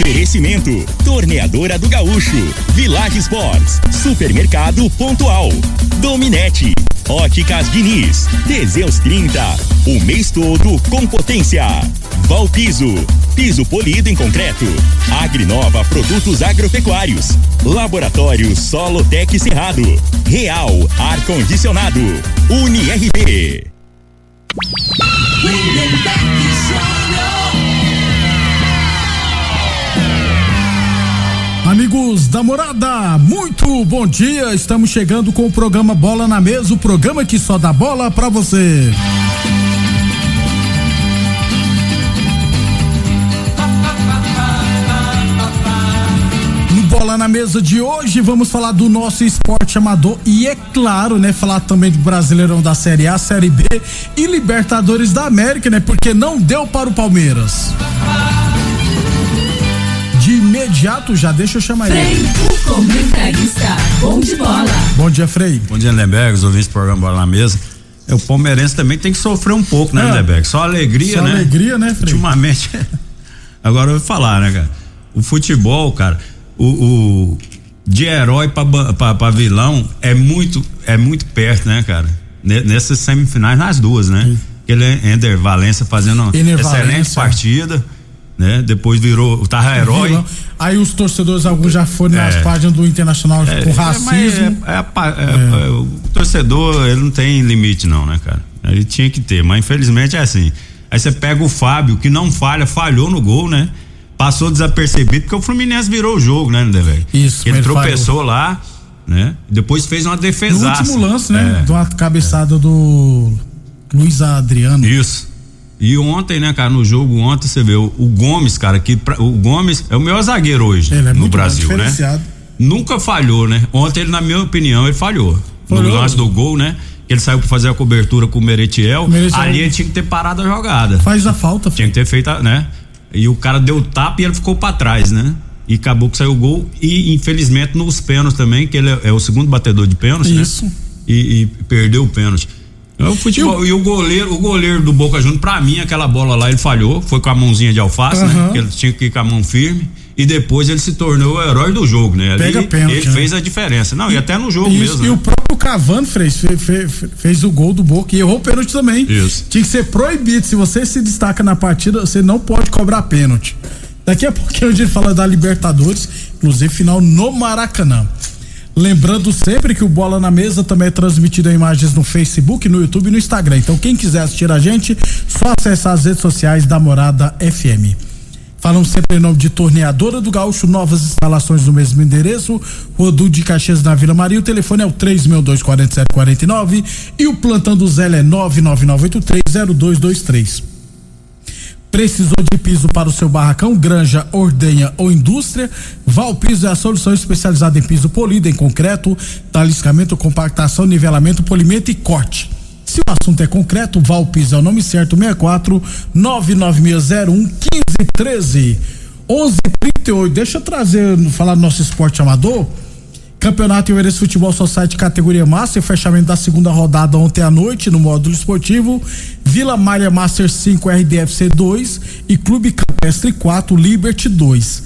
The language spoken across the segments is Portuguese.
Oferecimento: Torneadora do Gaúcho, Village Sports, Supermercado Pontual, Dominete, Óticas Diniz, Teseus 30, o mês todo com potência. Valpiso, piso polido em concreto. Agrinova Produtos Agropecuários. Laboratório Solotec Cerrado. Real Ar Condicionado. UniRB. Amigos da morada, muito bom dia. Estamos chegando com o programa Bola na Mesa o programa que só dá bola pra você. Bola na Mesa de hoje, vamos falar do nosso esporte amador e, é claro, né, falar também do Brasileirão da Série A, Série B e Libertadores da América, né, porque não deu para o Palmeiras imediato, já deixa eu chamar Frei, ele. o comentarista, bom de bola. Bom dia, Frei. Bom dia, Lindeberg, os ouvintes do programa Bola na Mesa. É, o palmeirense também tem que sofrer um pouco, né, É. Só alegria, Só né? alegria, né, Frei? Ultimamente. Agora eu vou falar, né, cara? O futebol, cara, o, o- de herói pra, ba- pra, pra vilão é muito, é muito perto, né, cara? Ne- Nessas semifinais, nas duas, né? Aquele Ender Valência fazendo uma excelente partida, né? Depois virou, tava herói. Aí os torcedores, alguns já foram nas É. páginas do Internacional É, com é, racismo. é- é é- é, o torcedor, ele não tem limite, não, né, cara? Ele tinha que ter, mas infelizmente é assim. Aí você pega o Fábio, que não falha, falhou no gol, né? Passou desapercebido, porque o Fluminense virou o jogo, né, velho? Isso, Ele tropeçou lá, né? Depois fez uma no defesaça. último lance, né? É. De uma cabeçada do Luiz Adriano. Isso. E ontem, né, cara, no jogo ontem você vê o, o Gomes, cara, que pra- o Gomes é o melhor zagueiro hoje é no Brasil, né? Nunca falhou, né? Ontem ele, na minha opinião, ele falhou. Falhou? No lance do gol, né? Que ele saiu pra fazer a cobertura com o Meretiel. Meretiel- Ali ele tinha que ter parado a jogada. Faz a falta, Tinha que ter feito, a- né? E o cara deu tapa e ele ficou pra trás, né? E acabou que saiu o gol. E infelizmente nos pênaltis também, que ele é, é o segundo batedor de pênalti, Isso. né? E, e perdeu o pênalti. É o futebol. E o, goleiro, o goleiro do Boca Juniors, pra mim, aquela bola lá, ele falhou. Foi com a mãozinha de alface, Aham. né? Que ele tinha que ir com a mão firme. E depois ele se tornou o herói do jogo, né? Ali Pega pênalti, ele né? fez a diferença. Não, e, até no jogo Isso, mesmo. e né? o próprio Cavani fez, fez, fez, fez o gol do Boca e errou o pênalti também. Isso. Tinha que ser proibido. Se você se destaca na partida, você não pode cobrar pênalti. Daqui a pouquinho a gente fala da Libertadores, inclusive final no Maracanã. Lembrando sempre que o Bola na Mesa também é transmitido em imagens no Facebook, no YouTube e no Instagram. Então quem quiser assistir a gente, só acessar as redes sociais da Morada FM. Falamos sempre em nome de Torneadora do Gaúcho, novas instalações no mesmo endereço, Rodu de Caxias na Vila Maria, o telefone é o 3624749 e o plantão do Zé é 999830223. Precisou de piso para o seu barracão, granja, ordenha ou indústria? Valpiso é a solução especializada em piso polido, em concreto, taliscamento, compactação, nivelamento, polimento e corte. Se o assunto é concreto, Valpiso é o nome certo, 64 99601 1513 1138. Deixa eu trazer, falar do nosso esporte amador. Campeonato Iverense Futebol Society categoria Master, fechamento da segunda rodada ontem à noite no módulo esportivo. Vila Maria Master 5 RDFC 2 e Clube Campestre 4 Liberty 2.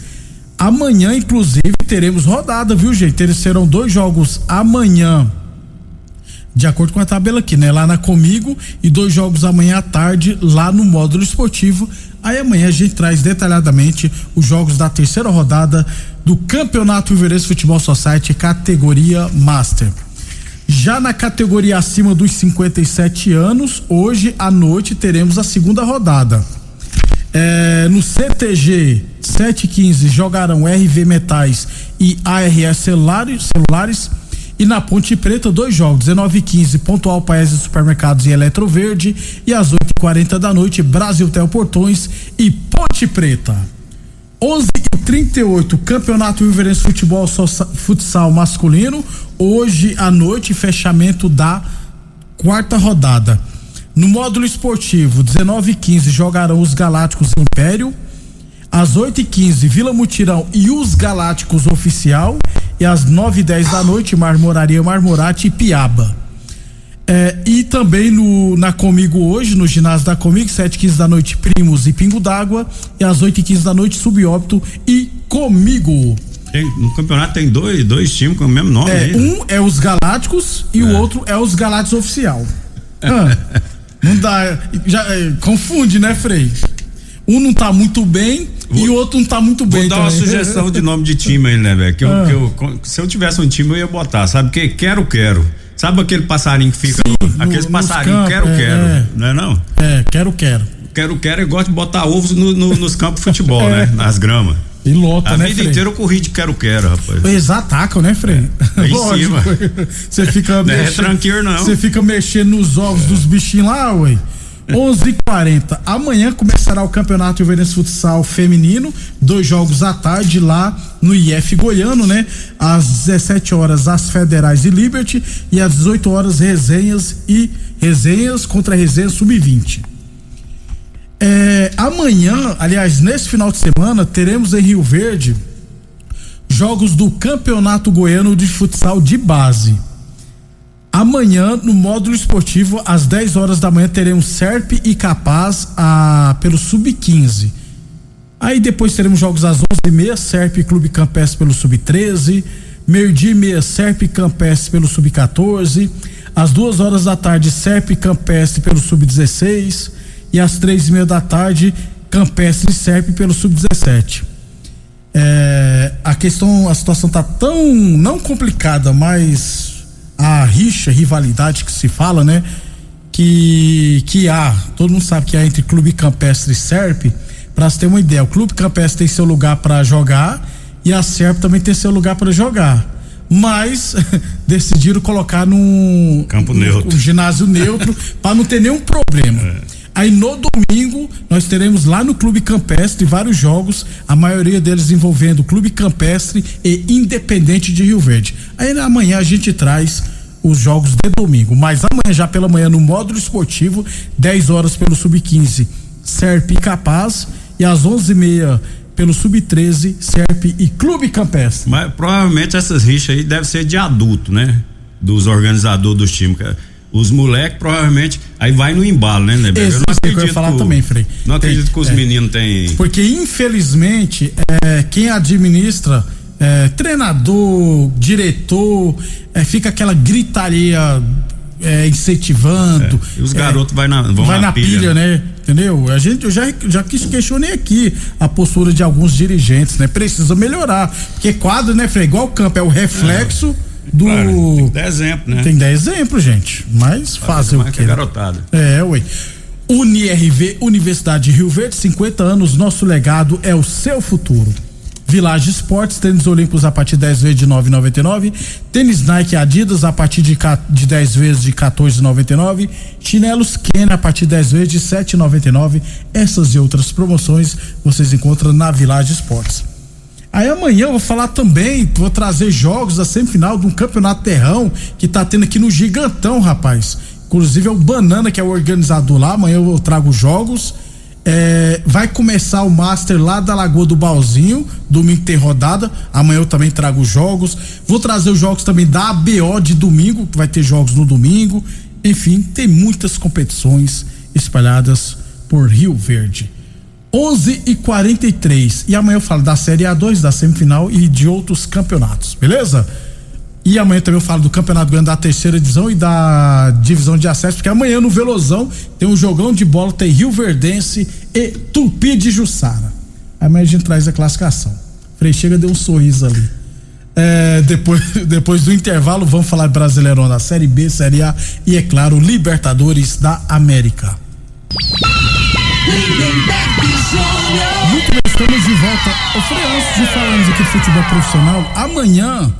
Amanhã, inclusive, teremos rodada, viu, gente? Eles serão dois jogos amanhã. De acordo com a tabela aqui, né? Lá na Comigo e dois jogos amanhã à tarde lá no módulo esportivo. Aí amanhã a gente traz detalhadamente os jogos da terceira rodada do Campeonato Iverense Futebol Society categoria Master. Já na categoria acima dos 57 anos, hoje à noite teremos a segunda rodada. É, no CTG 715 jogarão RV Metais e ARS celulares e na Ponte Preta dois jogos 19 e 15 Pontual Paese Supermercados e Eletroverde e às 8h40 da noite Brasil Tel Portões e Ponte Preta. 11 e 38 Campeonato Riverense Futebol Futsal Masculino. Hoje à noite fechamento da quarta rodada. No módulo esportivo 19 e 15 jogarão os Galácticos Império. Às 8 e 15 Vila Mutirão e os Galácticos Oficial e às 9 e 10 da noite Marmoraria Marmorate e Piaba É, e também no, na Comigo hoje, no ginásio da Comigo, 7 15 da noite, Primos e Pingo d'Água. E às 8 15 da noite, Subóbito e Comigo. Tem, no campeonato tem dois, dois times com o mesmo nome. É, aí, né? um é os Galácticos e É. o outro é os Galácticos Oficial. Ah, não dá. Já, é, confunde, né, Frei? Um não tá muito bem e o outro não tá muito Vou bem. dar uma também. sugestão de nome de time aí, né, velho? Que, eu- Ah. que eu- se eu tivesse um time, eu ia botar, sabe? Que quero, quero. Sabe aquele passarinho que fica. Sim, no- aqueles passarinhos, quero, é, quero. é. Não é não? É, quero, quero. Quero, quero e gosto de botar ovos no- no- nos campos de futebol, É. né? Nas gramas. E lota, A né, vida Frei? inteira eu corri de quero, quero, rapaz. Eles atacam, né, Frei? É, em cima. Você fica Não é mexendo. tranqueiro, não. Você fica mexendo nos ovos dos bichinhos lá, ué. 11:40. Amanhã começará o Campeonato Juventus Futsal Feminino, dois jogos à tarde lá no IF Goiano, né? Às 17 horas as Federais e Liberty e às 18 horas resenhas e resenhas contra resenhas sub-20. É, amanhã, aliás, nesse final de semana, teremos em Rio Verde jogos do Campeonato Goiano de Futsal de Base. Amanhã, no módulo esportivo, às 10 horas da manhã, teremos Serp e Capaz a, pelo Sub-15. Aí depois teremos jogos às 11h30, Serp e Clube Campestre pelo Sub-13. Meio-dia e meia, Serp e Campestre pelo Sub-14. Às duas horas da tarde, Serp e Campestre pelo Sub-16. E às três e meia da tarde, Campestre e Serp pelo Sub-17. É, a questão, a situação tá tão não complicada, mas a rixa, rivalidade que se fala, né? Que que há, todo mundo sabe que há entre Clube Campestre e Serp. Pra você ter uma ideia, o Clube Campestre tem seu lugar para jogar e a Serp também tem seu lugar para jogar. Mas decidiram colocar num Campo neutro. um ginásio neutro para não ter nenhum problema. Aí no domingo nós teremos lá no Clube Campestre vários jogos, a maioria deles envolvendo Clube Campestre e Independente de Rio Verde. Aí amanhã a gente traz os jogos de domingo, mas amanhã já pela manhã no módulo esportivo, 10 horas pelo Sub-15, Serp e Capaz e às 11h30 pelo Sub-13, Serp e Clube Campestre. Mas provavelmente essas rixas aí devem ser de adulto, né? Dos organizadores dos times. Os moleques provavelmente. Aí vai no embalo, né, Neber? Exato, é o que eu ia falar que também, Frei. Não Tem- acredito que os é. meninos têm. Porque infelizmente é, quem administra é, treinador, diretor, é, fica aquela gritaria é, incentivando. E os é, garotos vai na, vão vai na, pilha, né? né? Entendeu? A gente eu já já questionei aqui a postura de alguns dirigentes, né? Precisa melhorar, porque quadro, né, Frei? Igual o campo é o reflexo do Claro, tem que dar exemplo, né? tem 10 exemplos, gente. Mas fazer o quê? né? garotada. É, ué. UniRV, Universidade de Rio Verde, 50 anos, nosso legado é o seu futuro. Village Esportes, tênis olímpicos a partir de 10 vezes de 9,99. Tênis Nike Adidas a partir de, de 10 vezes de 14,99. Chinelos Ken a partir de 10 vezes de 7,99. Essas e outras promoções vocês encontram na Village Esportes. Aí amanhã eu vou falar também, vou trazer jogos da semifinal de um campeonato terrão que tá tendo aqui no Gigantão, rapaz. Inclusive é o Banana que é o organizador lá. Amanhã eu trago jogos. É, vai começar o Master lá da Lagoa do Balzinho. Domingo tem rodada. Amanhã eu também trago jogos. Vou trazer os jogos também da ABO de domingo, que vai ter jogos no domingo. Enfim, tem muitas competições espalhadas por Rio Verde. 11 e 43 e amanhã eu falo da Série A2, da semifinal e de outros campeonatos, beleza? E amanhã também eu falo do Campeonato Grande da terceira divisão e da divisão de acesso, porque amanhã no Velozão tem um jogão de bola, tem Rio Verdense e Tupi de Jussara. Amanhã a gente traz a classificação. Frei chega deu um sorriso ali. É, depois, depois do intervalo, vamos falar Brasileirão da Série B, Série A e, é claro, Libertadores da América. Muito bem, estamos de volta. Ô, Frei, antes de falarmos aqui de futebol profissional, amanhã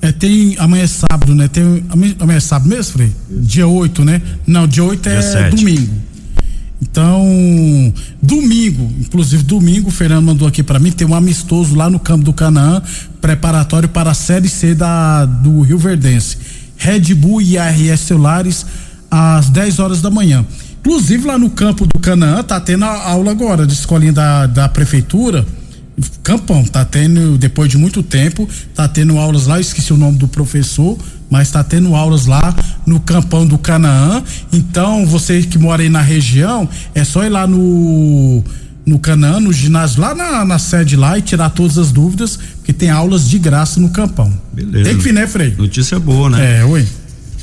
é, tem. Amanhã é sábado, né? Tem, amanhã, é sábado mesmo, Frei? Dia 8, né? Não, dia 8 é Dia domingo. Então, domingo, inclusive domingo, o Fernando mandou aqui pra mim, tem um amistoso lá no campo do Canaã, preparatório para a Série C da, do Rio Verdense. Red Bull e ARS Celulares, às 10 horas da manhã. Inclusive lá no campo do Canaã, tá tendo a aula agora de escolinha da, da prefeitura, Campão, tá tendo, depois de muito tempo, tá tendo aulas lá, esqueci o nome do professor, mas tá tendo aulas lá no Campão do Canaã. Então, você que mora aí na região, é só ir lá no no Canaã, no ginásio, lá na, na sede lá e tirar todas as dúvidas, porque tem aulas de graça no Campão. Beleza. Tem que vir, né, Frei? Notícia boa, né? É, ui.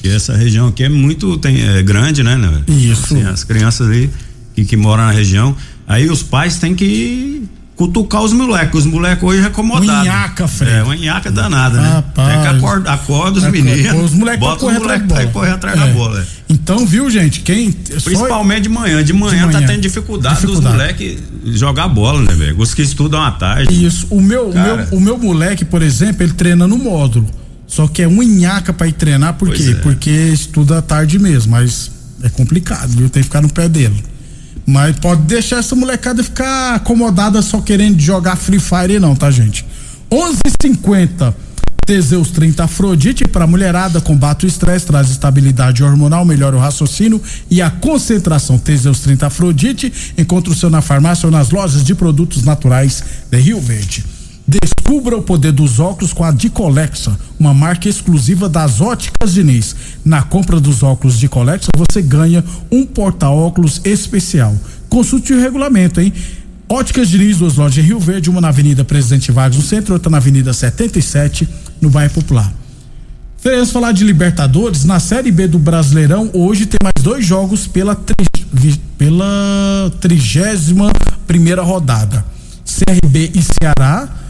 E essa região aqui é muito tem, é grande, né? né? Isso. Assim, as crianças ali que, que moram na região, aí os pais têm que cutucar os moleques. Os moleques hoje é acomodados. Unhaca, Frei. É, uma nhaca danada, né? Rapaz. Tem que acorda, acorda os meninos. os moleques bota correr os moleques pra correr atrás É. da bola. é. Então, viu, gente? Quem. Principalmente de manhã. De manhã, De tá manhã. tendo dificuldade, Dificuldade. dos moleques jogar bola, né, velho? Os que estudam à tarde. Isso. O meu, o meu, o meu moleque, por exemplo, ele treina no módulo. Só que é um nhaca pra ir treinar, por Pois quê? é. Porque estuda à tarde mesmo, mas é complicado, viu? Tem que ficar no pé dele. Mas pode deixar essa molecada ficar acomodada só querendo jogar Free Fire, não, tá, gente? 11:50 Teseus 30 Afrodite para mulherada combate o estresse, traz estabilidade hormonal, melhora o raciocínio e a concentração. Teseus 30 Afrodite, encontra o seu na farmácia ou nas lojas de produtos naturais de Rio Verde. Descubra o poder dos óculos com a Dicolexa, uma marca exclusiva das óticas Diniz. Na compra dos óculos Dicolexa, você ganha um porta-óculos especial. Consulte o regulamento, hein? Óticas Diniz, duas lojas em Rio Verde, uma na Avenida Presidente Vargas no centro, outra na Avenida 77, no bairro Popular. Queremos falar de Libertadores. Na Série B do Brasileirão, hoje tem mais dois jogos pela, tri, pela trigésima primeira rodada. CRB e Ceará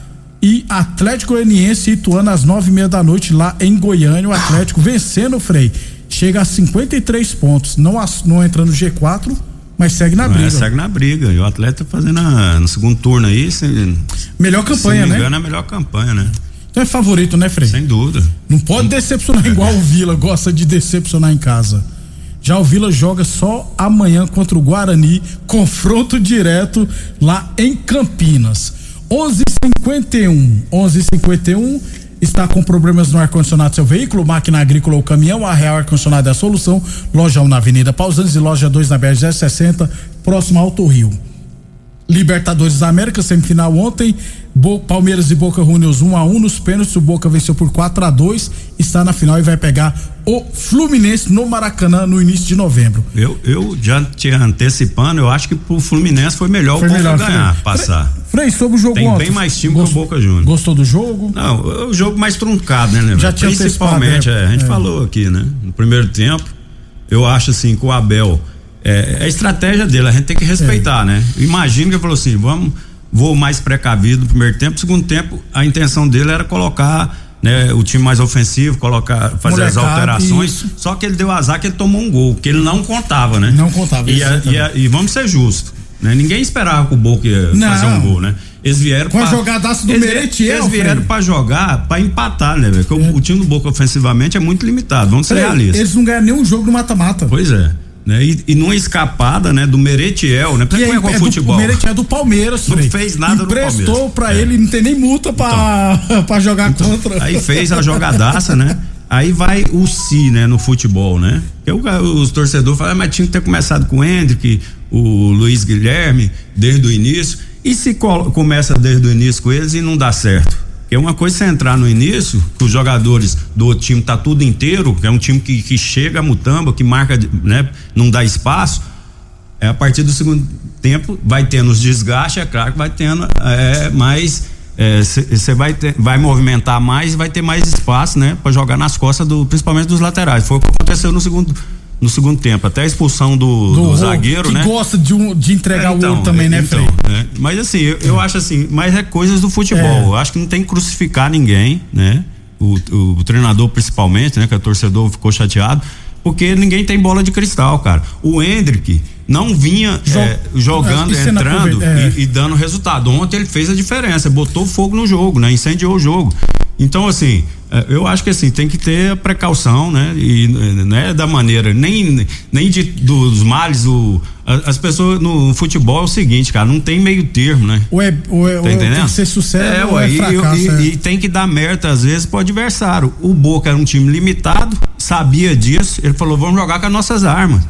e Atlético Goianiense Ituano às nove e meia da noite lá em Goiânia. O Atlético vencendo o Frei. Chega a 53 pontos. Não, não entra no G4, mas segue na É, briga. segue na briga. E o atleta fazendo a- no segundo turno aí, se, Melhor se campanha, não me né? engano, é a melhor campanha, né? Então é favorito, né, Frei? Sem dúvida. Não pode decepcionar igual o Vila gosta de decepcionar em casa. Já o Vila joga só amanhã contra o Guarani, confronto direto lá em Campinas. 11:51, 11:51 está com problemas no ar-condicionado do seu veículo, máquina agrícola ou caminhão, a Real Ar-Condicionado é a solução. Loja 1 na Avenida Pausantes e loja 2 na BR 60, próximo ao Alto Rio. Libertadores da América, semifinal ontem, Bo- Palmeiras e Boca Juniors 1 a 1 nos pênaltis, o Boca venceu por 4 a 2 está na final e vai pegar o Fluminense no Maracanã no início de novembro. Eu, eu já te antecipando, eu acho que pro Fluminense foi melhor Foi o Boca melhor, ganhar, passar. Frei, sobre o jogo Tem ontem. bem mais time que o Boca Juniors. Gostou do jogo? Não, é o jogo mais truncado, né, né? Já tinha Principalmente, antecipado, é, a gente é. falou aqui, né? No primeiro tempo, eu acho assim que o Abel é, é a estratégia dele, a gente tem que respeitar, né? Imagina que ele falou assim, vamos, vou mais precavido no primeiro tempo, segundo tempo, a intenção dele era colocar né, o time mais ofensivo, colocar, fazer as alterações. isso. Só que ele deu azar que ele tomou um gol, que ele não contava, né? Não contava, E, a- e, a- e vamos ser justos. Né? Ninguém esperava que o Boca ia Não. fazer um gol, né? Eles vieram Com a pra- jogadaça do eles, Eles vieram pra jogar, pra empatar, né, velho? Porque o, o time do Boca ofensivamente é muito limitado, vamos ser Frei, realistas. Eles não ganham nenhum jogo no mata-mata. Pois é. Né? E, e numa escapada, né, do Meretiel, né? Pra é com o é futebol? Do, o Merentiel é do Palmeiras, Não Frei. fez nada no Emprestou Palmeiras. pra É. ele, não tem nem multa pra, pra jogar contra. Aí fez a jogadaça, né? Aí vai o si, né, no futebol, né? Porque o- os torcedores falam, "Ah, mas tinha que ter começado com o Hendrick, o Luiz Guilherme, desde o início. E se começa desde o início com eles e não dá certo? Porque uma coisa é você entrar no início, que os jogadores do outro time tá tudo inteiro, que é um time que, que chega a mutamba, que marca, né, não dá espaço. É, a partir do segundo tempo vai tendo os desgastes, é claro que vai tendo é, mais. Você vai, ter- vai movimentar mais e vai ter mais espaço, né? Para jogar nas costas, do, principalmente dos laterais. Foi o que aconteceu no segundo, no segundo tempo. Até a expulsão do, do, Rô, zagueiro, que né? gosta de, um, de entregar É, então, o ouro também, né, então, né? Mas assim, eu, eu acho assim, mas é coisas do futebol. É. Eu acho que não tem que crucificar ninguém, né? O, o, o treinador principalmente, né? Que o torcedor ficou chateado, porque ninguém tem bola de cristal, cara. O Hendrick não vinha Jo- é, jogando, E sendo entrando é. e, e dando resultado. Ontem ele fez a diferença, botou fogo no jogo, né? Incendiou o jogo. Então, assim, eh, eu acho que assim, tem que ter a precaução, né? E não é da maneira, nem, nem de, dos males, o, as pessoas no futebol é o seguinte, cara, não tem meio termo, né? Ou é, ou é, Tá é- entendendo? tem que ser sucesso é, ou é e- fracasso. e, é. e tem que dar mérito às vezes pro adversário. O Boca era um time limitado, sabia disso, ele falou: vamos jogar com as nossas armas.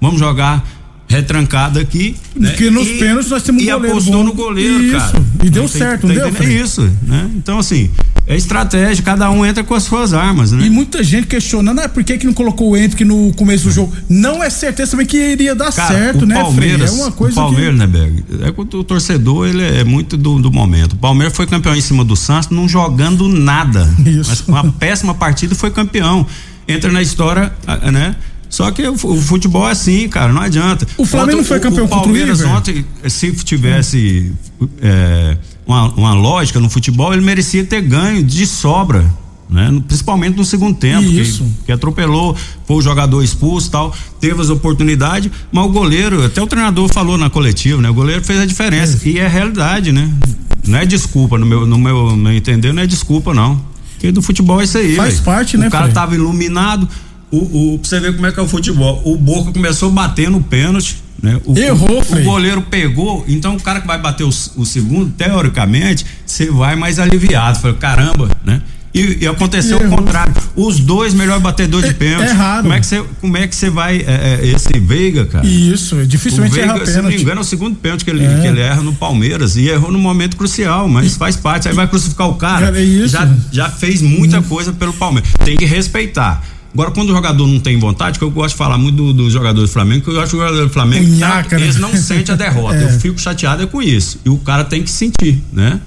Vamos jogar retrancado aqui. Né? Porque nos E- pênaltis nós temos um E goleiro apostou bom. no goleiro, isso, cara. E deu certo, não deu? É isso, né? Então, assim, é estratégia, cada um entra com as suas armas, né? E muita gente questionando, ah, por que que não colocou o Hendrick no começo do jogo? Não é certeza também que iria dar Cara, certo, o né, Palmeiras, Frei? É uma coisa o Palmeiras, que... né, Berg? É o torcedor, ele é muito do, do momento. O Palmeiras foi campeão em cima do Santos, não jogando nada. Isso. Mas uma péssima partida foi campeão. Entra na história, né? Só que o, futebol é assim, cara, não adianta. O Flamengo ontem, foi campeão o, o Palmeiras ontem, se tivesse é, uma, uma lógica no futebol, ele merecia ter ganho de sobra. Né? Principalmente no segundo tempo. Que, que atropelou, foi o jogador expulso tal, teve as oportunidades, mas o goleiro, até o treinador falou na coletiva, né? O goleiro fez a diferença. É. E é realidade, né? Não é desculpa, no meu, no meu, entender, não é desculpa, não. Porque do futebol é isso aí. Faz véio. parte, o né? O cara Frei? tava iluminado, o, o, pra você ver como é que é o futebol. O Boca começou batendo o pênalti, né? O, Errou, o, o goleiro pegou, então o cara que vai bater o, o segundo, teoricamente, você vai mais aliviado. Falei, caramba, né? E, e aconteceu o contrário. Os dois melhores batedores é, de pênalti. É raro. Como é que você, como é que você vai. É, é, esse Veiga, cara? Isso, dificilmente o Veiga, erra pênalti. Se não me engano, é o segundo pênalti que ele, é. que ele erra no Palmeiras e errou no momento crucial, mas faz parte. Aí vai crucificar o cara. É isso. Já, já fez muita hum. coisa pelo Palmeiras. Tem que respeitar. Agora, quando o jogador não tem vontade, que eu gosto de falar muito dos do jogadores do Flamengo, que eu acho que o jogador do Flamengo, tá, eles não sentem a derrota. Eu fico chateado com isso. E o cara tem que sentir, né?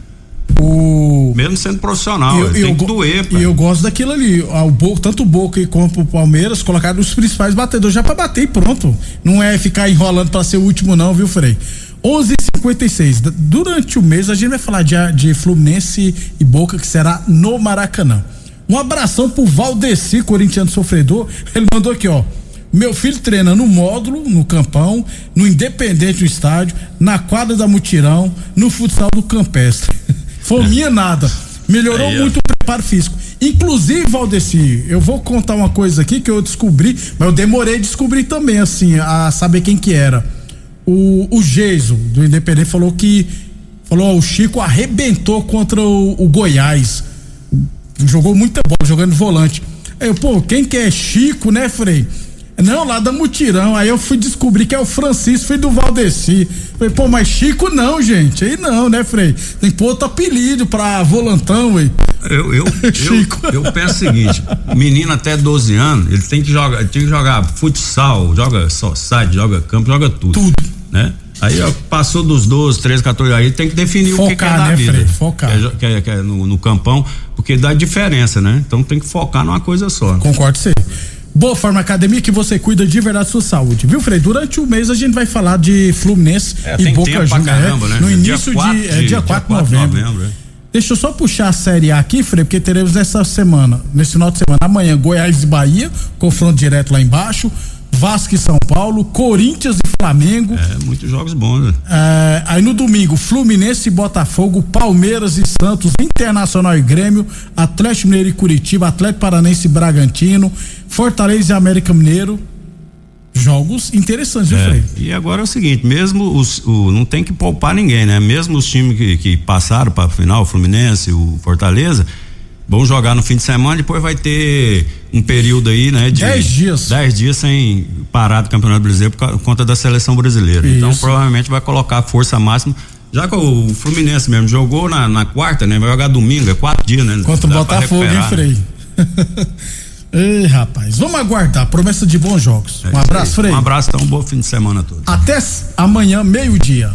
O... Mesmo sendo profissional, eu, tem eu, que doer. E eu gosto daquilo ali. O Boca, tanto o Boca como o Palmeiras colocaram os principais batedores já para bater e pronto. Não é ficar enrolando para ser o último, não, viu, Frei? 11:56. Durante o mês a gente vai falar de, de Fluminense e Boca, que será no Maracanã. Um abração pro Valdeci, corintiano sofredor. Ele mandou aqui, ó. Meu filho treina no módulo, no campão, no Independente do estádio, na quadra da Mutirão, no futsal do Campestre. Fominha é. nada. Melhorou Aí, muito o preparo físico. Inclusive, Valdeci, eu vou contar uma coisa aqui que eu descobri, mas eu demorei a descobrir também, assim, a saber quem que era. O, o Geiso, do Independente, falou que. Falou, ó, o Chico arrebentou contra o, o Goiás jogou muita bola, jogando volante. Aí eu, pô, quem que é Chico, né, Frei? Não, lá da Mutirão. Aí eu fui descobrir que é o Francisco, filho do Valdeci. Falei, pô, mas Chico não, gente. Aí não, né, Frei? Tem que pôr outro apelido pra volantão, ué. Eu, eu, Chico. eu, eu penso o seguinte: menino até 12 anos, ele tem que jogar, tem que jogar futsal, joga site, joga campo, joga tudo. Tudo. Né? Aí ó, passou dos 12, 13, 14, aí tem que definir focar, o que, que é da né, vida. Frei? Focar. Que é, que é, é no, no, campão, porque dá diferença, né? Então tem que focar numa coisa só. Concordo sim. Boa Forma Academia que você cuida de verdade da sua saúde, viu, Frei? Durante o mês a gente vai falar de Fluminense é, e Boca Juniors. Caramba, né? No início dia de, é, dia 4 de novembro. novembro é. Deixa eu só puxar a Série A aqui, Frei, porque teremos nessa semana, nesse final de semana, amanhã, Goiás e Bahia, confronto direto lá embaixo. Vasco e São Paulo, Corinthians e Flamengo. É, muitos jogos bons, né? É, aí no domingo, Fluminense e Botafogo, Palmeiras e Santos, Internacional e Grêmio, Atlético Mineiro e Curitiba, Atlético Paranense e Bragantino, Fortaleza e América Mineiro. Jogos interessantes, é, Frei? E agora é o seguinte, mesmo os, o, não tem que poupar ninguém, né? Mesmo os times que, que passaram para a final, o Fluminense, o Fortaleza, vão jogar no fim de semana, depois vai ter um período aí, né? De dez dias. Dez dias sem parar do Campeonato Brasileiro por conta da seleção brasileira. Então, Isso. Então provavelmente vai colocar a força máxima. Já que o Fluminense mesmo jogou na, na quarta, né? Vai jogar domingo, é quatro dias, né? Contra o Botafogo, hein, Frei? Ei, rapaz, vamos aguardar. Promessa de bons jogos. É um abraço, Frei. Um abraço, então, um bom fim de semana a todos. Até amanhã, meio-dia.